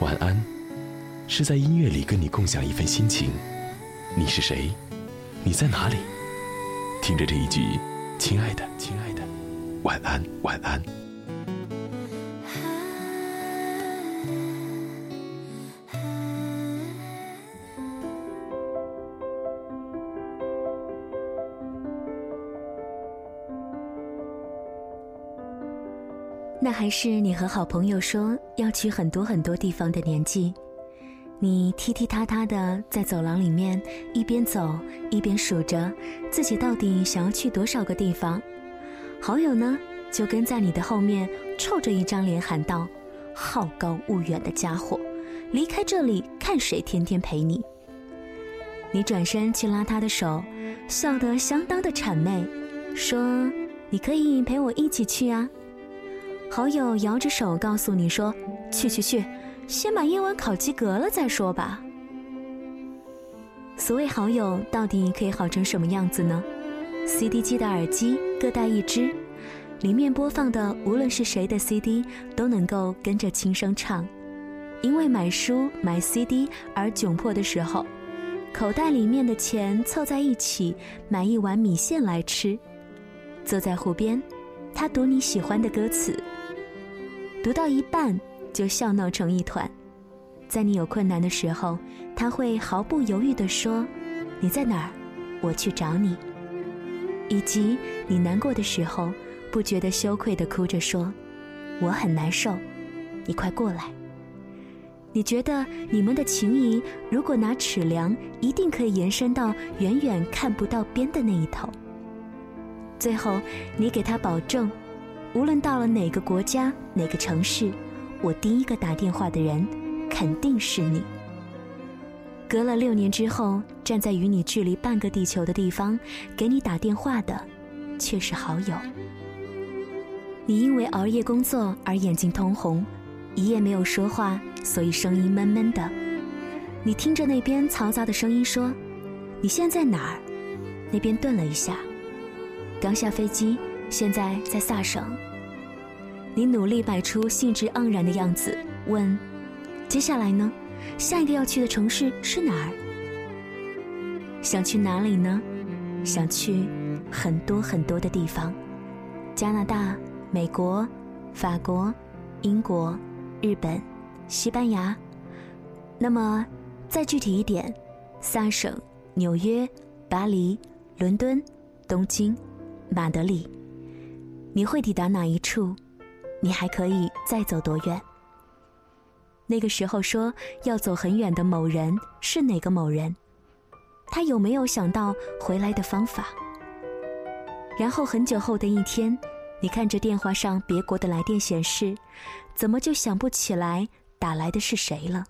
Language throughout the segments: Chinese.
晚安，是在音乐里跟你共享一份心情。你是谁？你在哪里？听着这一句，亲爱的，亲爱的，晚安，晚安。那还是你和好朋友说要去很多很多地方的年纪，你踢踢踏踏的在走廊里面一边走一边数着自己到底想要去多少个地方，好友呢就跟在你的后面臭着一张脸喊道：“好高骛远的家伙，离开这里看谁天天陪你。”你转身去拉他的手，笑得相当的谄媚，说：“你可以陪我一起去啊。”好友摇着手告诉你说：“去去去，先把英文考及格了再说吧。”所谓好友到底可以好成什么样子呢？CD 机的耳机各带一只，里面播放的无论是谁的 CD 都能够跟着轻声唱。因为买书买 CD 而窘迫的时候，口袋里面的钱凑在一起买一碗米线来吃。坐在湖边，他读你喜欢的歌词。读到一半就笑闹成一团，在你有困难的时候，他会毫不犹豫地说：“你在哪儿？我去找你。”以及你难过的时候，不觉得羞愧地哭着说：“我很难受，你快过来。”你觉得你们的情谊，如果拿尺量，一定可以延伸到远远看不到边的那一头。最后，你给他保证。无论到了哪个国家、哪个城市，我第一个打电话的人肯定是你。隔了六年之后，站在与你距离半个地球的地方，给你打电话的却是好友。你因为熬夜工作而眼睛通红，一夜没有说话，所以声音闷闷的。你听着那边嘈杂的声音说：“你现在哪儿？”那边顿了一下，刚下飞机。现在在萨省，你努力摆出兴致盎然的样子，问：“接下来呢？下一个要去的城市是哪儿？想去哪里呢？想去很多很多的地方，加拿大、美国、法国、英国、日本、西班牙。那么再具体一点，萨省、纽约、巴黎、伦敦、东京、马德里。”你会抵达哪一处？你还可以再走多远？那个时候说要走很远的某人是哪个某人？他有没有想到回来的方法？然后很久后的一天，你看着电话上别国的来电显示，怎么就想不起来打来的是谁了？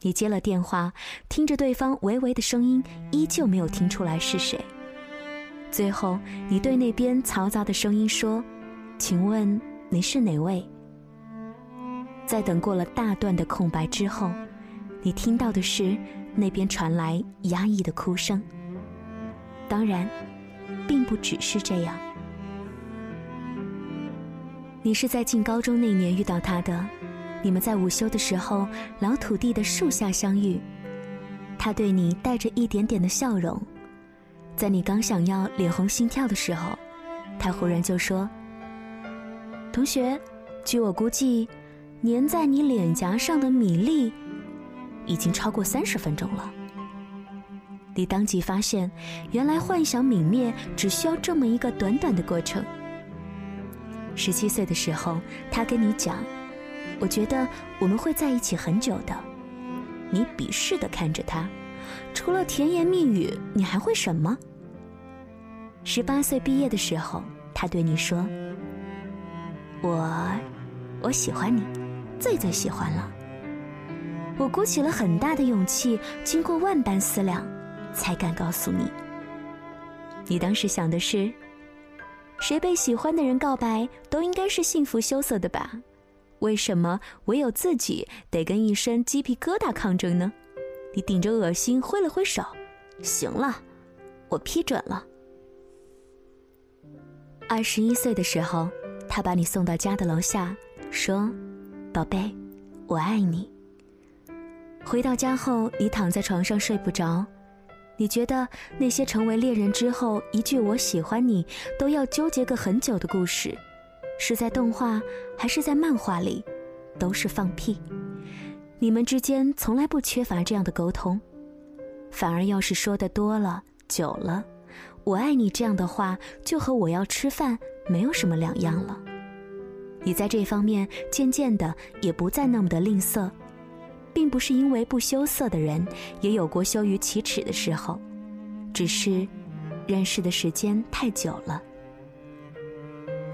你接了电话，听着对方微微的声音，依旧没有听出来是谁。最后，你对那边嘈杂的声音说：“请问你是哪位？”在等过了大段的空白之后，你听到的是那边传来压抑的哭声。当然，并不只是这样。你是在进高中那年遇到他的，你们在午休的时候，老土地的树下相遇，他对你带着一点点的笑容。在你刚想要脸红心跳的时候，他忽然就说：“同学，据我估计，粘在你脸颊上的米粒已经超过三十分钟了。”你当即发现，原来幻想泯灭只需要这么一个短短的过程。十七岁的时候，他跟你讲：“我觉得我们会在一起很久的。”你鄙视的看着他。除了甜言蜜语，你还会什么？十八岁毕业的时候，他对你说：“我，我喜欢你，最最喜欢了。”我鼓起了很大的勇气，经过万般思量，才敢告诉你。你当时想的是，谁被喜欢的人告白，都应该是幸福羞涩的吧？为什么唯有自己得跟一身鸡皮疙瘩抗争呢？你顶着恶心挥了挥手，行了，我批准了。二十一岁的时候，他把你送到家的楼下，说：“宝贝，我爱你。回到家后，你躺在床上睡不着，你觉得那些成为恋人之后一句“我喜欢你”都要纠结个很久的故事，是在动画还是在漫画里，都是放屁。你们之间从来不缺乏这样的沟通，反而要是说的多了、久了，“我爱你”这样的话就和我要吃饭没有什么两样了。你在这方面渐渐的也不再那么的吝啬。并不是因为不羞涩的人也有过羞于启齿的时候，只是认识的时间太久了。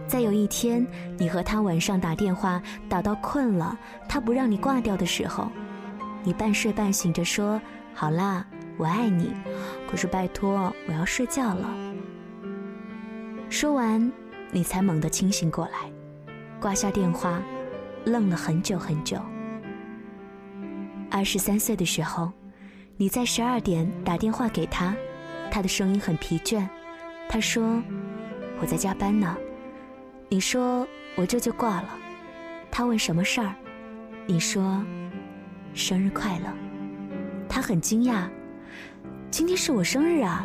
再有一天，你和他晚上打电话打到困了，他不让你挂掉的时候，你半睡半醒着说：“好啦，我爱你。”可是拜托，我要睡觉了。说完，你才猛地清醒过来，挂下电话，愣了很久很久。二十三岁的时候，你在十二点打电话给他，他的声音很疲倦。他说：“我在加班呢。”你说：“我这就挂了。”他问什么事儿，你说：“生日快乐。”他很惊讶：“今天是我生日啊，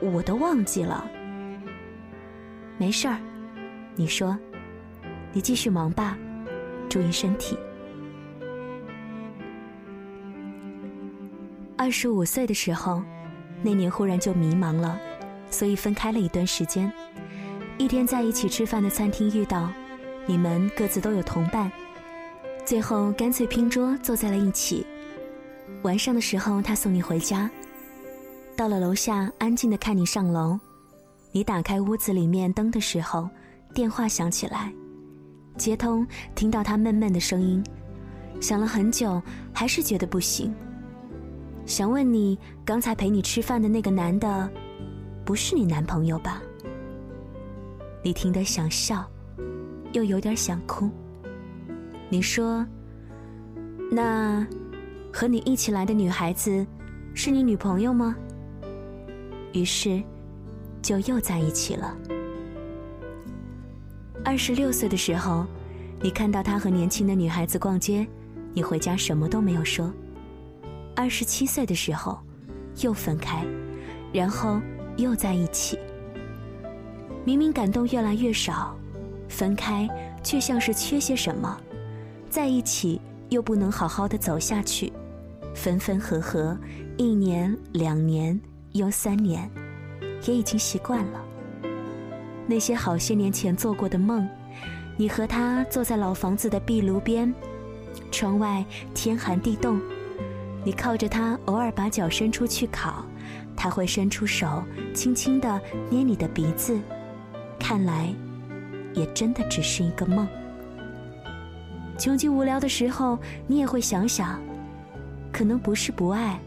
我我都忘记了。”没事儿，你说：“你继续忙吧，注意身体。”二十五岁的时候，那年忽然就迷茫了，所以分开了一段时间。一天在一起吃饭的餐厅遇到，你们各自都有同伴，最后干脆拼桌坐在了一起。晚上的时候，他送你回家，到了楼下，安静的看你上楼。你打开屋子里面灯的时候，电话响起来，接通，听到他闷闷的声音，想了很久，还是觉得不行。想问你，刚才陪你吃饭的那个男的，不是你男朋友吧？你听得想笑，又有点想哭。你说：“那和你一起来的女孩子，是你女朋友吗？”于是，就又在一起了。二十六岁的时候，你看到他和年轻的女孩子逛街，你回家什么都没有说。二十七岁的时候，又分开，然后又在一起。明明感动越来越少，分开却像是缺些什么，在一起又不能好好的走下去，分分合合，一年两年又三年，也已经习惯了。那些好些年前做过的梦，你和他坐在老房子的壁炉边，窗外天寒地冻。你靠着他，偶尔把脚伸出去烤，他会伸出手，轻轻地捏你的鼻子。看来，也真的只是一个梦。穷极无聊的时候，你也会想想，可能不是不爱，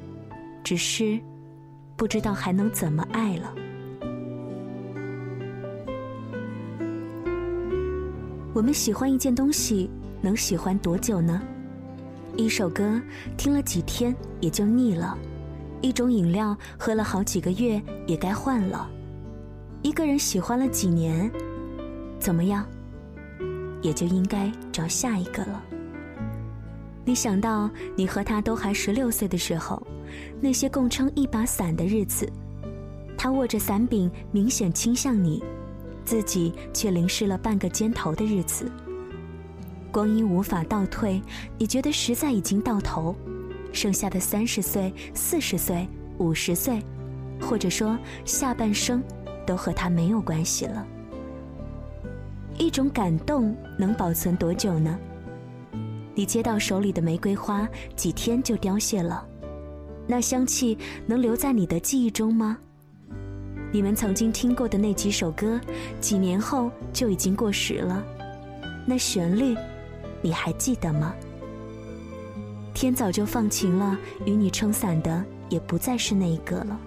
只是不知道还能怎么爱了。我们喜欢一件东西，能喜欢多久呢？一首歌听了几天也就腻了，一种饮料喝了好几个月也该换了，一个人喜欢了几年，怎么样，也就应该找下一个了。你想到你和他都还十六岁的时候，那些共撑一把伞的日子，他握着伞柄明显倾向你，自己却淋湿了半个肩头的日子。光阴无法倒退，你觉得实在已经到头，剩下的三十岁、四十岁、五十岁，或者说下半生，都和他没有关系了。一种感动能保存多久呢？你接到手里的玫瑰花，几天就凋谢了，那香气能留在你的记忆中吗？你们曾经听过的那几首歌，几年后就已经过时了，那旋律。你还记得吗？天早就放晴了，与你撑伞的也不再是那一个了。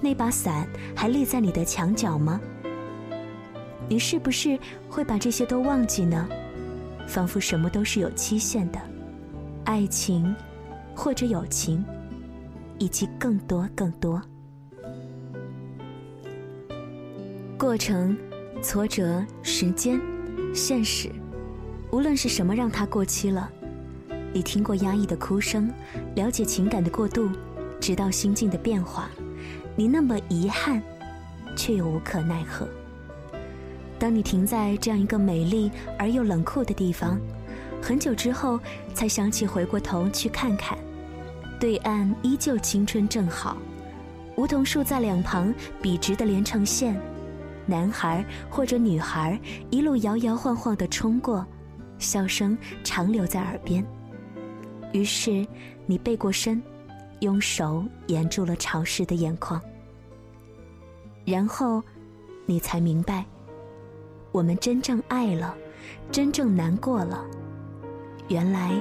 那把伞还立在你的墙角吗？你是不是会把这些都忘记呢？仿佛什么都是有期限的，爱情，或者友情，以及更多更多。过程、挫折、时间、现实。无论是什么让它过期了，你听过压抑的哭声，了解情感的过度，直到心境的变化。你那么遗憾，却又无可奈何。当你停在这样一个美丽而又冷酷的地方，很久之后才想起回过头去看看，对岸依旧青春正好，梧桐树在两旁笔直的连成线，男孩或者女孩一路摇摇晃晃的冲过，笑声长留在耳边。于是你背过身，用手掩住了潮湿的眼眶，然后你才明白。我们真正爱了，真正难过了，原来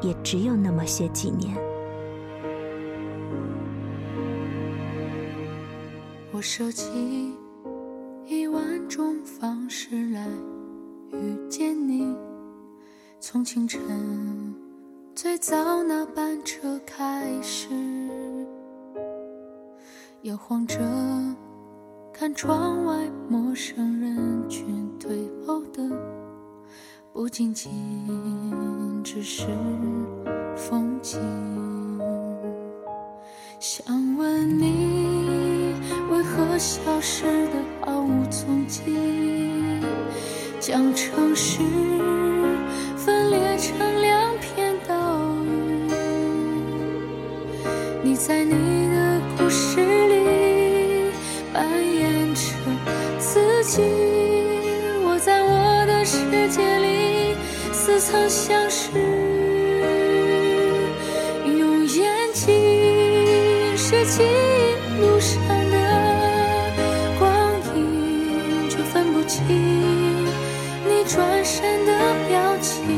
也只有那么些几年。我设计一万种方式来遇见你，从清晨最早不仅仅只是风景。想问你，为何消失的毫无踪迹？将城市分裂成两片岛屿。你在你的故事里扮演着自己。我在我的世界似曾相识，用眼睛拾起路上的光影，却分不清你转身的表情。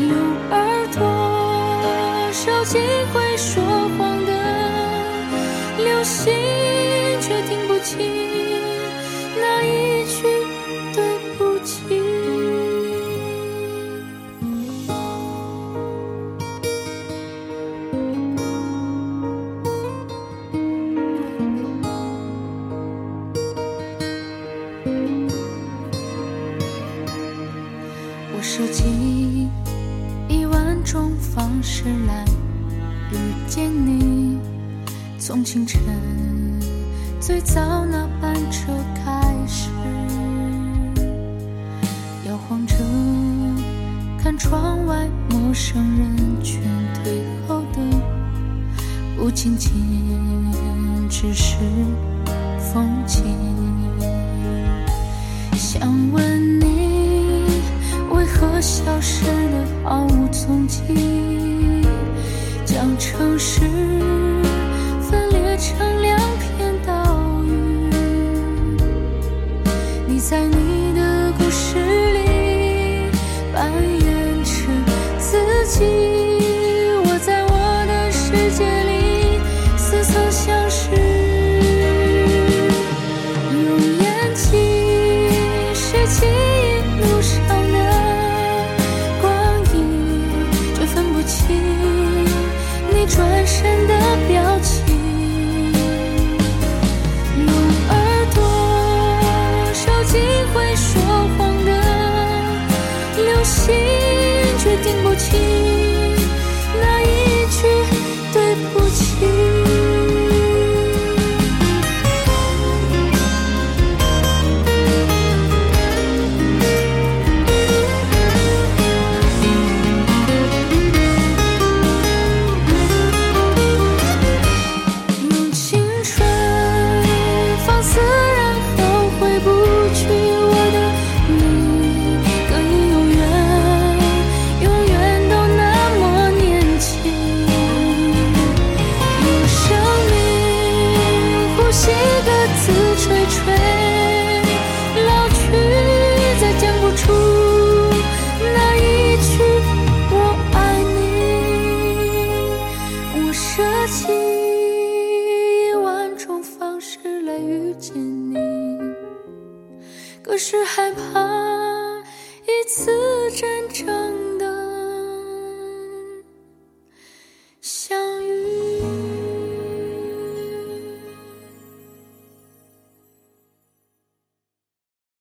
用耳朵收集会说谎的流星。却听不清从清晨。最早那班车开始，摇晃着，看窗外陌生人群退后的，不仅仅只是风景。想问你，为何消失的毫无踪迹？将城市成两片岛屿，你。在你的故事里扮演着自己，我在我的世界里似曾相识。用眼睛拾起路上的光影，却分不清你转身的心却听不清。